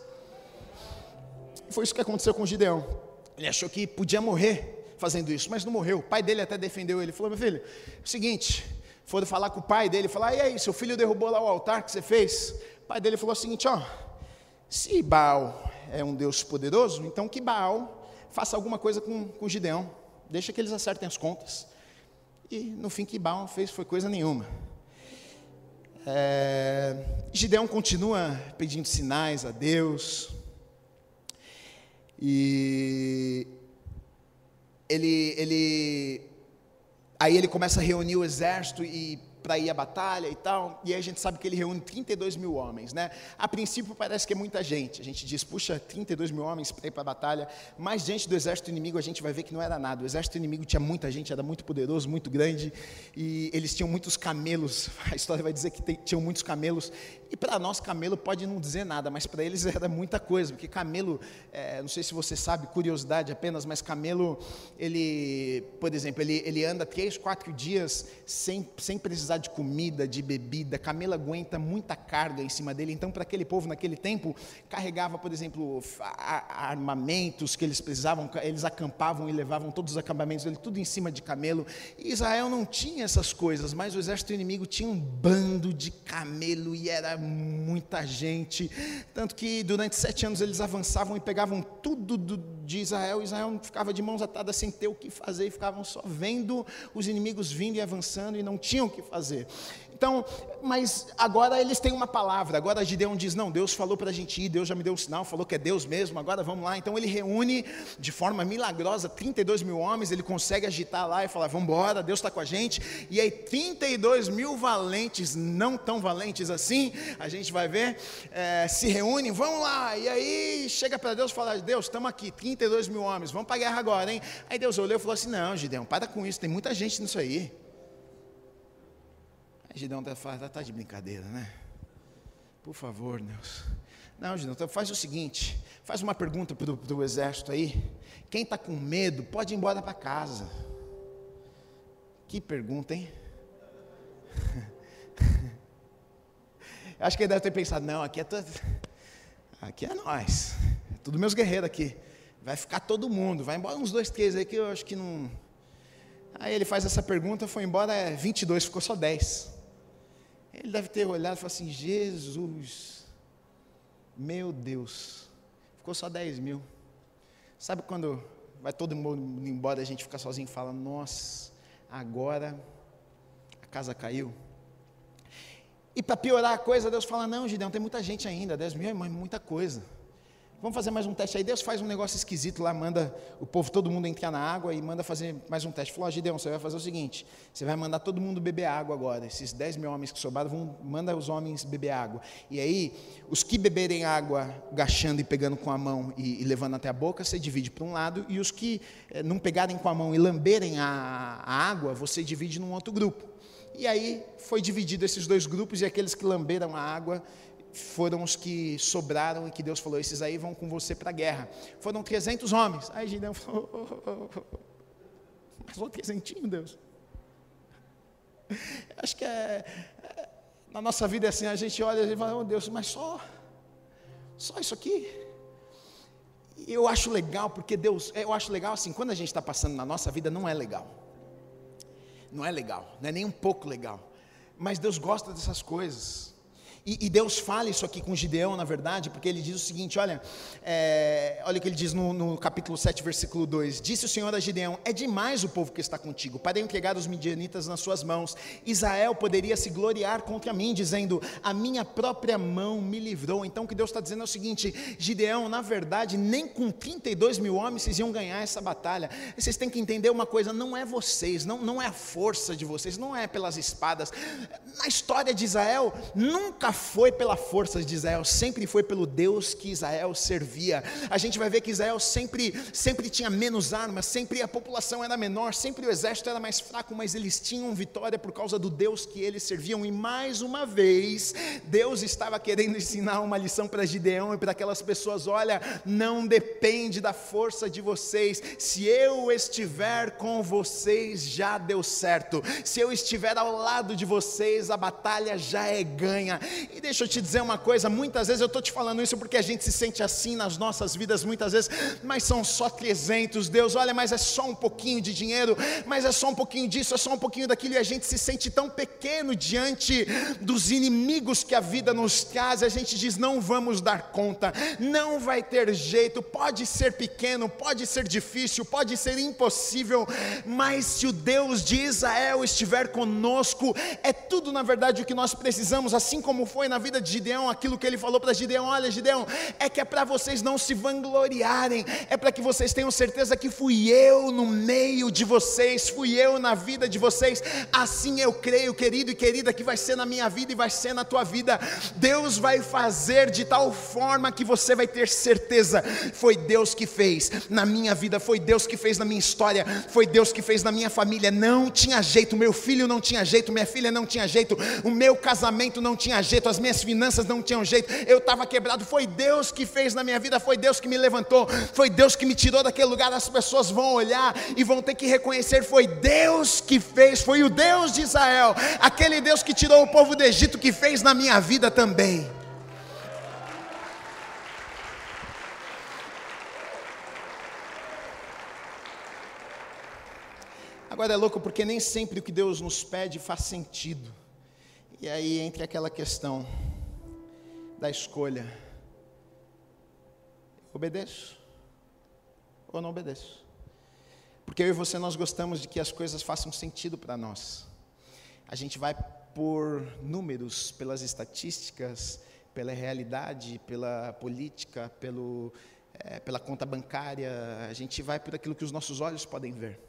Foi isso que aconteceu com Gideão. Ele achou que podia morrer fazendo isso, mas não morreu. O pai dele até defendeu ele. Falou: Meu filho, é o seguinte. Foram falar com o pai dele, falar: E aí, seu filho derrubou lá o altar que você fez? O pai dele falou o seguinte: Ó, se Baal é um Deus poderoso, então que Baal faça alguma coisa com, com Gideão. Deixa que eles acertem as contas. E no fim, que Baal fez foi coisa nenhuma. É, Gideão continua pedindo sinais a Deus. E ele, ele, aí ele começa a reunir o exército e para ir à batalha e tal, e aí a gente sabe que ele reúne 32 mil homens, né? A princípio parece que é muita gente, a gente diz, puxa, 32 mil homens para ir para a batalha, mas diante do exército inimigo a gente vai ver que não era nada, o exército inimigo tinha muita gente, era muito poderoso, muito grande, e eles tinham muitos camelos, (laughs) a história vai dizer que tinham muitos camelos, e para nós camelo pode não dizer nada, mas para eles (laughs) era muita coisa, porque camelo, é, não sei se você sabe, curiosidade apenas, mas camelo, ele, por exemplo, ele, ele anda três, quatro dias sem, sem precisar de comida, de bebida, camelo aguenta muita carga em cima dele. Então, para aquele povo naquele tempo, carregava, por exemplo, armamentos que eles precisavam, eles acampavam e levavam todos os acampamentos dele, tudo em cima de camelo. E Israel não tinha essas coisas, mas o exército inimigo tinha um bando de camelo e era muita gente. Tanto que durante sete anos eles avançavam e pegavam tudo de Israel. Israel ficava de mãos atadas sem ter o que fazer e ficavam só vendo os inimigos vindo e avançando e não tinham o que fazer fazer. Então, mas agora eles têm uma palavra. Agora Gideão diz: Não, Deus falou para a gente ir, Deus já me deu um sinal, falou que é Deus mesmo, agora vamos lá. Então ele reúne de forma milagrosa 32 mil homens, ele consegue agitar lá e falar: Vamos embora, Deus está com a gente. E aí, 32 mil valentes, não tão valentes assim, a gente vai ver, é, se reúnem, vamos lá. E aí chega para Deus e fala: Deus, estamos aqui, 32 mil homens, vamos para a guerra agora, hein? Aí Deus olhou e falou assim: Não, Gideão, para com isso, tem muita gente nisso aí. Aí Gideão está tá de brincadeira, né? Por favor, Deus. Não, Gideão, então faz o seguinte: faz uma pergunta para o exército aí. Quem está com medo pode ir embora para casa. Que pergunta, hein? (laughs) Acho que ele deve ter pensado: não, aqui é, todo... aqui é nós. É tudo meus guerreiros aqui. Vai ficar todo mundo. Vai embora uns dois, três aí que eu acho que não. Aí ele faz essa pergunta, foi embora 22, é, ficou só 10. Ele deve ter olhado e falado assim: Jesus, meu Deus, ficou só 10 mil. Sabe quando vai todo mundo embora e a gente fica sozinho e fala: Nossa, agora a casa caiu? E para piorar a coisa, Deus fala: Não, Gideão, tem muita gente ainda, 10 mil é muita coisa. Vamos fazer mais um teste aí. Deus faz um negócio esquisito lá, manda o povo, todo mundo entrar na água e manda fazer mais um teste. Falou, Gideão, você vai fazer o seguinte: você vai mandar todo mundo beber água agora. Esses 10 mil homens que sobraram, vão, manda os homens beber água. E aí, os que beberem água, gachando e pegando com a mão e, e levando até a boca, você divide para um lado. E os que eh, não pegarem com a mão e lamberem a, a água, você divide num outro grupo. E aí foi dividido esses dois grupos e aqueles que lamberam a água foram os que sobraram e que Deus falou: esses aí vão com você para a guerra. Foram 300 homens. Aí Gideão falou: oh, oh, oh, mas só trezentinho, Deus. Acho que é, é, na nossa vida é assim: a gente olha e fala: oh Deus, mas só, só isso aqui. E eu acho legal, porque Deus, eu acho legal assim, quando a gente está passando na nossa vida, não é legal. Não é legal, não é nem um pouco legal. Mas Deus gosta dessas coisas. E, e, Deus fala isso aqui com Gideão, na verdade, porque ele diz o seguinte: olha, é, olha o que ele diz no, no, capítulo 7, versículo 2: Disse o Senhor a Gideão: É demais o povo que está contigo, para entregar os midianitas nas suas mãos. Israel poderia se gloriar contra mim, dizendo: A minha própria mão me livrou. Então o que Deus está dizendo é o seguinte: Gideão, na verdade, nem com 32 mil homens vocês iam ganhar essa batalha. Vocês têm que entender uma coisa: não é vocês, não, não é a força de vocês, não é pelas espadas. Na história de Israel, nunca foi pela força de Israel, sempre foi pelo Deus que Israel servia. A gente vai ver que Israel sempre, sempre tinha menos armas, sempre a população era menor, sempre o exército era mais fraco, mas eles tinham vitória por causa do Deus que eles serviam. E mais uma vez, Deus estava querendo ensinar uma lição para Gideão e para aquelas pessoas: olha, não depende da força de vocês, se eu estiver com vocês, já deu certo, se eu estiver ao lado de vocês, a batalha já é ganha. E deixa eu te dizer uma coisa: muitas vezes eu estou te falando isso porque a gente se sente assim nas nossas vidas, muitas vezes, mas são só 300, Deus, olha, mas é só um pouquinho de dinheiro, mas é só um pouquinho disso, é só um pouquinho daquilo, e a gente se sente tão pequeno diante dos inimigos que a vida nos traz, a gente diz: não vamos dar conta, não vai ter jeito, pode ser pequeno, pode ser difícil, pode ser impossível, mas se o Deus de Israel estiver conosco, é tudo na verdade o que nós precisamos, assim como foi na vida de Gideão, aquilo que ele falou para Gideão: olha, Gideão, é que é para vocês não se vangloriarem, é para que vocês tenham certeza que fui eu no meio de vocês, fui eu na vida de vocês. Assim eu creio, querido e querida, que vai ser na minha vida e vai ser na tua vida. Deus vai fazer de tal forma que você vai ter certeza: foi Deus que fez na minha vida, foi Deus que fez na minha história, foi Deus que fez na minha família. Não tinha jeito, meu filho não tinha jeito, minha filha não tinha jeito, o meu casamento não tinha jeito jeito, as minhas finanças não tinham jeito, eu estava quebrado. Foi Deus que fez na minha vida, foi Deus que me levantou, foi Deus que me tirou daquele lugar. As pessoas vão olhar e vão ter que reconhecer: foi Deus que fez, foi o Deus de Israel, aquele Deus que tirou o povo do Egito, que fez na minha vida também. Agora é louco porque nem sempre o que Deus nos pede faz sentido. E aí entre aquela questão da escolha: obedeço ou não obedeço? Porque eu e você nós gostamos de que as coisas façam sentido para nós. A gente vai por números, pelas estatísticas, pela realidade, pela política, pelo, é, pela conta bancária, a gente vai por aquilo que os nossos olhos podem ver.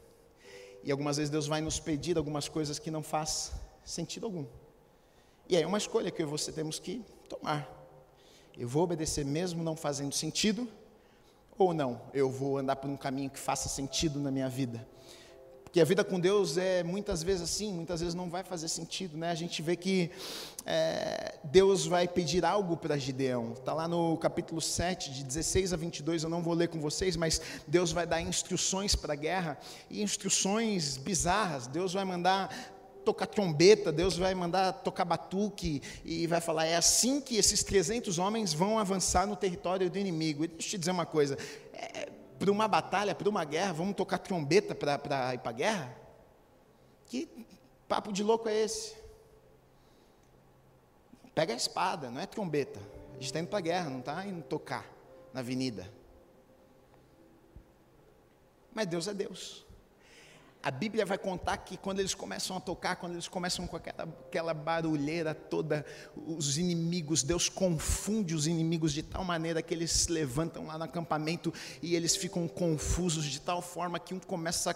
E algumas vezes Deus vai nos pedir algumas coisas que não faz sentido algum. E é uma escolha que você temos que tomar. Eu vou obedecer mesmo não fazendo sentido, ou não, eu vou andar por um caminho que faça sentido na minha vida. Porque a vida com Deus é muitas vezes assim, muitas vezes não vai fazer sentido, né? A gente vê que é, Deus vai pedir algo para Gideão, está lá no capítulo 7, de 16 a 22, eu não vou ler com vocês, mas Deus vai dar instruções para a guerra, e instruções bizarras, Deus vai mandar tocar trombeta, Deus vai mandar tocar batuque e vai falar: é assim que esses 300 homens vão avançar no território do inimigo. E deixa eu te dizer uma coisa: é, para uma batalha, para uma guerra, vamos tocar trombeta para ir para a guerra? Que papo de louco é esse? Pega a espada, não é trombeta. A gente está indo para a guerra, não está indo tocar na avenida. Mas Deus é Deus. A Bíblia vai contar que quando eles começam a tocar, quando eles começam com aquela, aquela barulheira toda, os inimigos, Deus confunde os inimigos de tal maneira que eles se levantam lá no acampamento e eles ficam confusos de tal forma que um começa a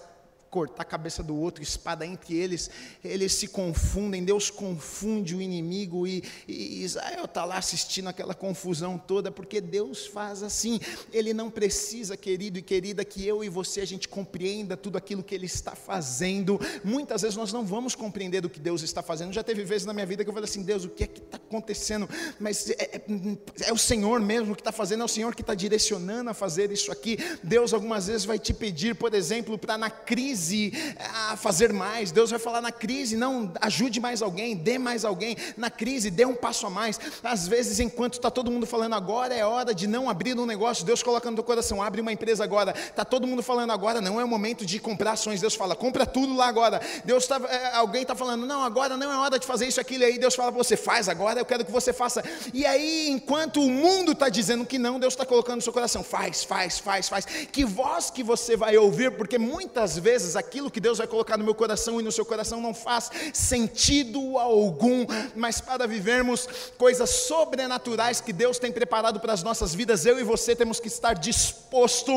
cortar a cabeça do outro, espada entre eles, eles se confundem, Deus confunde o inimigo e, e Israel está lá assistindo aquela confusão toda, porque Deus faz assim, Ele não precisa, querido e querida, que eu e você a gente compreenda tudo aquilo que Ele está fazendo, muitas vezes nós não vamos compreender o que Deus está fazendo, já teve vezes na minha vida que eu falei assim, Deus, o que é que está acontecendo, mas é, é, é o Senhor mesmo que está fazendo, é o Senhor que está direcionando a fazer isso aqui, Deus algumas vezes vai te pedir, por exemplo, para na crise, crise a fazer mais. Deus vai falar na crise, não ajude mais alguém, dê mais alguém. Na crise, dê um passo a mais. Às vezes, enquanto está todo mundo falando agora é hora de não abrir um negócio, Deus coloca no teu coração, abre uma empresa agora. Está todo mundo falando agora, não é o momento de comprar ações. Deus fala, compra tudo lá agora. Deus tá, é, alguém está falando, não, agora não é hora de fazer isso, aquilo. E aí Deus fala para você, faz agora, eu quero que você faça. E aí, enquanto o mundo está dizendo que não, Deus está colocando no seu coração, faz, faz, faz, faz. Que voz que você vai ouvir, porque muitas vezes vezes aquilo que Deus vai colocar no meu coração e no seu coração não faz sentido algum, mas para vivermos coisas sobrenaturais que Deus tem preparado para as nossas vidas, eu e você temos que estar disposto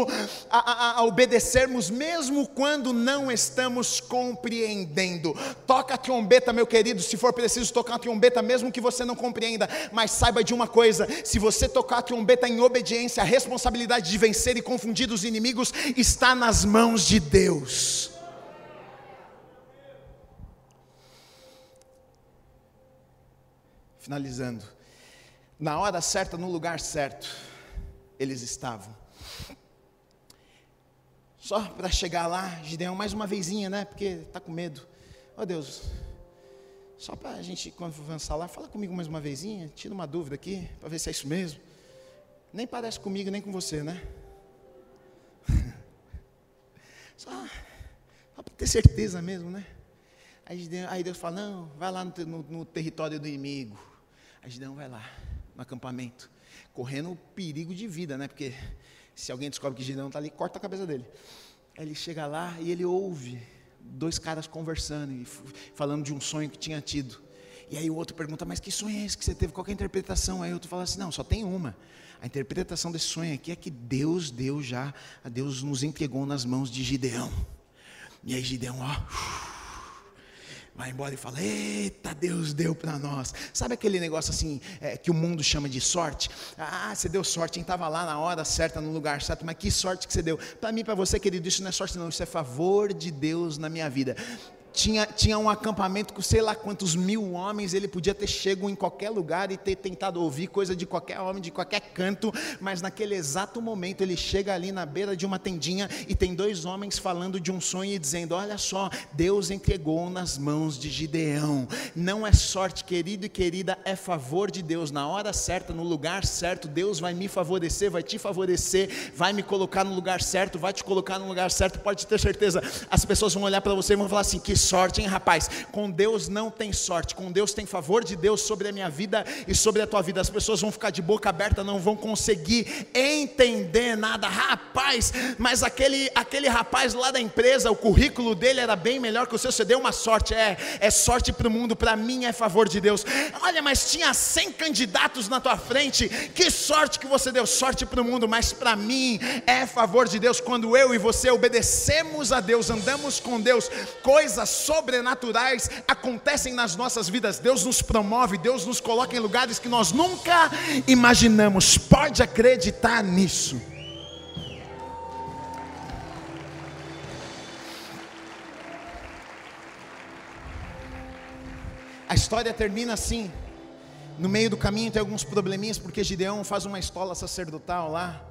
a, a, a obedecermos, mesmo quando não estamos compreendendo. Toca a trombeta, meu querido, se for preciso tocar a trombeta, mesmo que você não compreenda, mas saiba de uma coisa: se você tocar a trombeta em obediência, a responsabilidade de vencer e confundir os inimigos está nas mãos de Deus. Finalizando. Na hora certa, no lugar certo, eles estavam. Só para chegar lá, Gideão, mais uma vezinha, né? Porque está com medo. Oh, Deus, só para a gente, quando for avançar lá, fala comigo mais uma vezinha, tira uma dúvida aqui, para ver se é isso mesmo. Nem parece comigo, nem com você, né? (laughs) Só, só para ter certeza mesmo, né? Aí Deus, aí Deus fala, não, vai lá no, no, no território do inimigo. Aí Gideão vai lá, no acampamento, correndo perigo de vida, né? Porque se alguém descobre que Gideão está ali, corta a cabeça dele. Aí ele chega lá e ele ouve dois caras conversando e falando de um sonho que tinha tido. E aí o outro pergunta, mas que sonho é esse que você teve? Qual é a interpretação? Aí o outro fala assim, não, só tem uma. A interpretação desse sonho aqui é que Deus deu já, Deus nos entregou nas mãos de Gideão. E aí Gideão, ó, vai embora e fala: Eita, Deus deu para nós. Sabe aquele negócio assim é, que o mundo chama de sorte? Ah, você deu sorte, quem estava lá na hora certa, no lugar certo, mas que sorte que você deu. Para mim, para você, querido, isso não é sorte, não, isso é favor de Deus na minha vida tinha, tinha um acampamento com sei lá quantos mil homens, ele podia ter chego em qualquer lugar e ter tentado ouvir coisa de qualquer homem, de qualquer canto, mas naquele exato momento ele chega ali na beira de uma tendinha e tem dois homens falando de um sonho e dizendo: Olha só, Deus entregou nas mãos de Gideão. Não é sorte, querido e querida, é favor de Deus. Na hora certa, no lugar certo, Deus vai me favorecer, vai te favorecer, vai me colocar no lugar certo, vai te colocar no lugar certo, pode ter certeza. As pessoas vão olhar para você e vão falar assim: Que sorte, hein, rapaz? Com Deus não tem sorte, com Deus tem favor de Deus sobre a minha vida e sobre a tua vida. As pessoas vão ficar de boca aberta, não vão conseguir entender nada. Rapaz, mas aquele, aquele rapaz lá da empresa, o currículo dele era bem melhor que o seu, você deu uma sorte, é, é sorte para o mundo, para mim é favor de Deus. Olha, mas tinha 100 candidatos na tua frente, que sorte que você deu, sorte para o mundo, mas para mim é favor de Deus quando eu e você obedecemos a Deus, andamos com Deus, coisas sobrenaturais acontecem nas nossas vidas. Deus nos promove, Deus nos coloca em lugares que nós nunca imaginamos. Pode acreditar nisso. A história termina assim. No meio do caminho tem alguns probleminhas, porque Gideão faz uma estola sacerdotal lá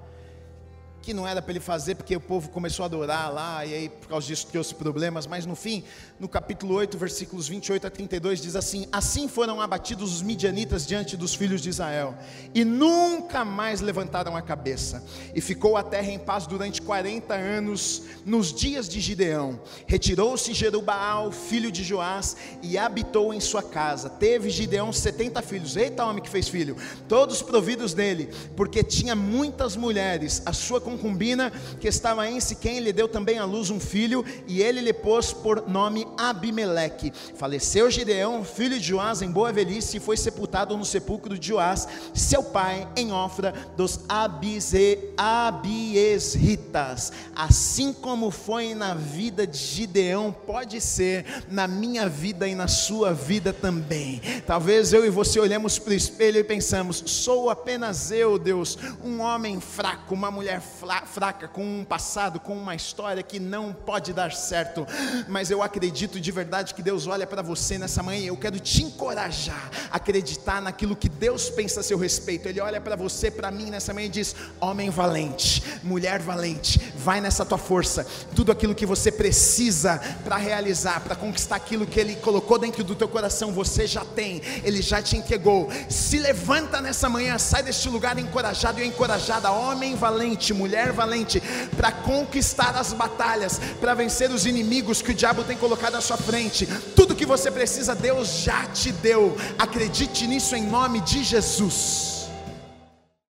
que não era para ele fazer porque o povo começou a adorar lá e aí por causa disso trouxe problemas, mas no fim, no capítulo 8, versículos 28 a 32 diz assim: Assim foram abatidos os midianitas diante dos filhos de Israel e nunca mais levantaram a cabeça, e ficou a terra em paz durante 40 anos nos dias de Gideão. Retirou-se Jerubaal, filho de Joás, e habitou em sua casa. Teve Gideão 70 filhos. Eita, homem que fez filho, todos providos dele, porque tinha muitas mulheres. A sua concubina que estava em Siquém, lhe deu também à luz um filho, e ele lhe pôs por nome Abimeleque. Faleceu Gideão, filho de Joás, em boa velhice, e foi sepultado no sepulcro de Joás, seu pai, em Ofra dos Abize, Abiesritas. Assim como foi na vida de Gideão, pode ser na minha vida e na sua vida também. Talvez eu e você olhemos para o espelho e pensamos: sou apenas eu, Deus, um homem fraco, uma mulher fraca, com um passado, com uma história que não pode dar certo. Mas eu acredito de verdade que Deus olha para você nessa manhã. Eu quero te encorajar a acreditar naquilo que Deus pensa a seu respeito. Ele olha para você, para mim nessa manhã e diz: homem valente, mulher valente, vai nessa tua força. Tudo aquilo que você precisa para realizar, para conquistar aquilo que Ele colocou dentro do teu coração, você já tem. Ele já te entregou. Se levanta nessa manhã, sai deste lugar encorajado e encorajada, homem valente, mulher valente, para conquistar as batalhas, para vencer os inimigos que o diabo tem colocado à sua frente. Tudo que você precisa, Deus já te deu. Acredite nisso em nome de Jesus.